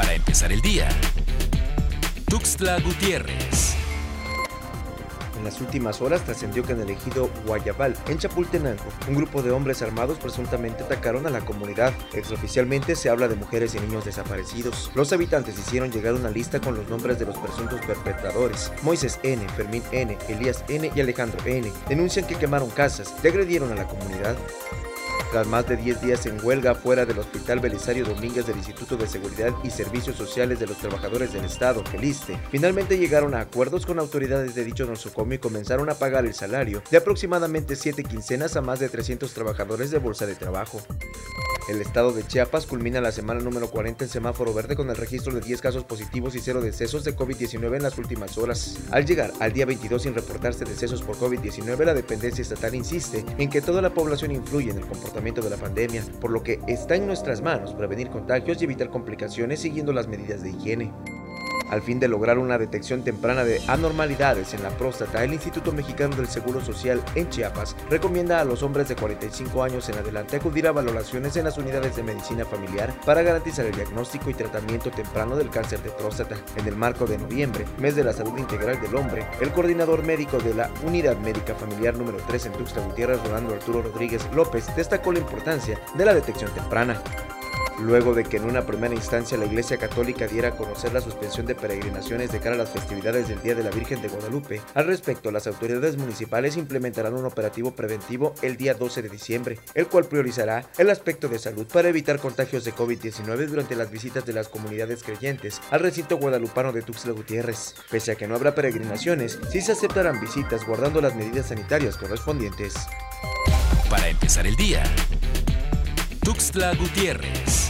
Para empezar el día. Tuxtla Gutiérrez. En las últimas horas trascendió que en el ejido Guayabal, en Chapultenango, un grupo de hombres armados presuntamente atacaron a la comunidad. Extraoficialmente se habla de mujeres y niños desaparecidos. Los habitantes hicieron llegar una lista con los nombres de los presuntos perpetradores. Moisés N., Fermín N., Elías N. y Alejandro N. Denuncian que quemaron casas y agredieron a la comunidad. Tras más de 10 días en huelga fuera del Hospital Belisario Domínguez del Instituto de Seguridad y Servicios Sociales de los Trabajadores del Estado, el ISTE, finalmente llegaron a acuerdos con autoridades de dicho nosocomio y comenzaron a pagar el salario de aproximadamente 7 quincenas a más de 300 trabajadores de bolsa de trabajo. El estado de Chiapas culmina la semana número 40 en semáforo verde con el registro de 10 casos positivos y 0 decesos de COVID-19 en las últimas horas. Al llegar al día 22 sin reportarse decesos por COVID-19, la dependencia estatal insiste en que toda la población influye en el comportamiento de la pandemia, por lo que está en nuestras manos prevenir contagios y evitar complicaciones siguiendo las medidas de higiene. Al fin de lograr una detección temprana de anormalidades en la próstata, el Instituto Mexicano del Seguro Social en Chiapas recomienda a los hombres de 45 años en adelante acudir a valoraciones en las unidades de medicina familiar para garantizar el diagnóstico y tratamiento temprano del cáncer de próstata. En el marco de noviembre, mes de la salud integral del hombre, el coordinador médico de la Unidad Médica Familiar número 3 en Tuxtla Gutiérrez, Rolando Arturo Rodríguez López, destacó la importancia de la detección temprana luego de que en una primera instancia la Iglesia Católica diera a conocer la suspensión de peregrinaciones de cara a las festividades del Día de la Virgen de Guadalupe. Al respecto, las autoridades municipales implementarán un operativo preventivo el día 12 de diciembre, el cual priorizará el aspecto de salud para evitar contagios de COVID-19 durante las visitas de las comunidades creyentes al recinto guadalupano de Tuxtla Gutiérrez. Pese a que no habrá peregrinaciones, sí se aceptarán visitas guardando las medidas sanitarias correspondientes. Para empezar el día. Tuxtla Gutiérrez.